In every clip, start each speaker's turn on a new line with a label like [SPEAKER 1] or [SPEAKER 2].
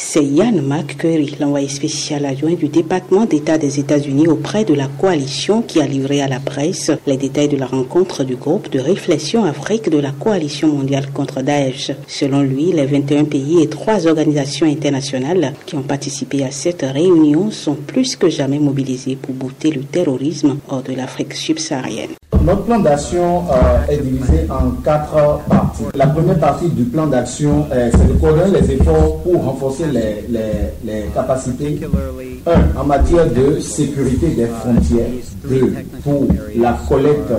[SPEAKER 1] C'est Yann McCurry, l'envoyé spécial adjoint du département d'État des États-Unis auprès de la coalition qui a livré à la presse les détails de la rencontre du groupe de réflexion Afrique de la coalition mondiale contre Daesh. Selon lui, les 21 pays et trois organisations internationales qui ont participé à cette réunion sont plus que jamais mobilisés pour bouter le terrorisme hors de l'Afrique subsaharienne.
[SPEAKER 2] Notre plan d'action euh, est divisé en quatre parties. La première partie du plan d'action, euh, c'est de coordonner les efforts pour renforcer les, les, capacités. Un, en matière de sécurité des frontières. Deux, pour la collecte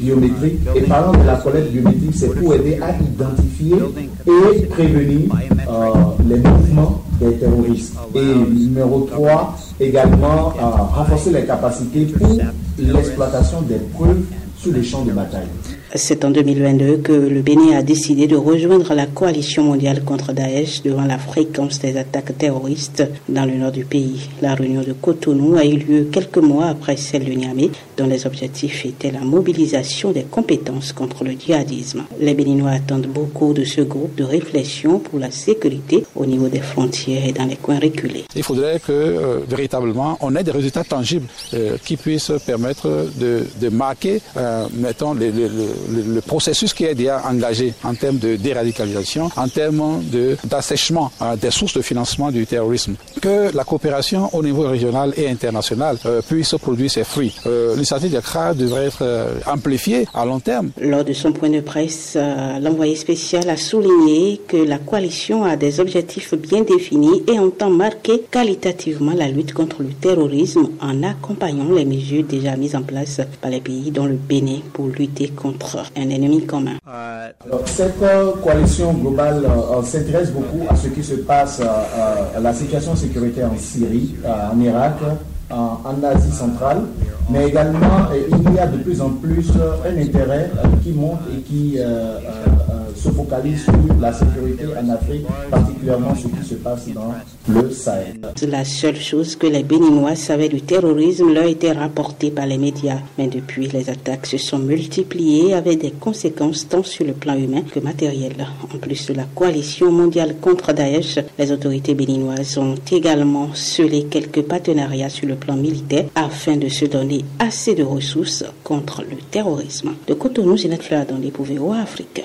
[SPEAKER 2] biométrique. Et parlant de la collecte biométrique, c'est pour aider à identifier et prévenir euh, les mouvements des terroristes. Et numéro 3, également renforcer les capacités pour l'exploitation des preuves sur les champs de bataille.
[SPEAKER 1] C'est en 2022 que le Bénin a décidé de rejoindre la coalition mondiale contre Daesh devant la fréquence des attaques terroristes dans le nord du pays. La réunion de Cotonou a eu lieu quelques mois après celle de Niamey, dont les objectifs étaient la mobilisation des compétences contre le djihadisme. Les Béninois attendent beaucoup de ce groupe de réflexion pour la sécurité au niveau des frontières et dans les coins reculés.
[SPEAKER 3] Il faudrait que euh, véritablement on ait des résultats tangibles euh, qui puissent permettre de, marquer, euh, mettons, les le, processus qui est déjà engagé en termes de déradicalisation, en termes d'assèchement euh, des sources de financement du terrorisme, que la coopération au niveau régional et international euh, puisse produire ses fruits. Euh, L'initiative CRA devrait être euh, amplifiée à long terme.
[SPEAKER 1] Lors de son point de presse, l'envoyé spécial a souligné que la coalition a des objectifs bien définis et entend marquer qualitativement la lutte contre le terrorisme en accompagnant les mesures déjà mises en place par les pays dont le Bénin pour lutter contre un ennemi commun.
[SPEAKER 2] cette euh, coalition globale euh, euh, s'intéresse beaucoup à ce qui se passe, à la situation sécuritaire en Syrie, en Irak, en Asie centrale, mais également il y a de plus en plus un intérêt qui monte et qui focalise sur la sécurité en Afrique, particulièrement ce qui se passe dans le Sahel.
[SPEAKER 1] La seule chose que les Béninois savaient du terrorisme leur était rapportée par les médias. Mais depuis, les attaques se sont multipliées avec des conséquences tant sur le plan humain que matériel. En plus de la coalition mondiale contre Daesh, les autorités béninoises ont également scellé quelques partenariats sur le plan militaire afin de se donner assez de ressources contre le terrorisme. De Cotonou, Zinette Fleur dans les Pouveaux Afrique.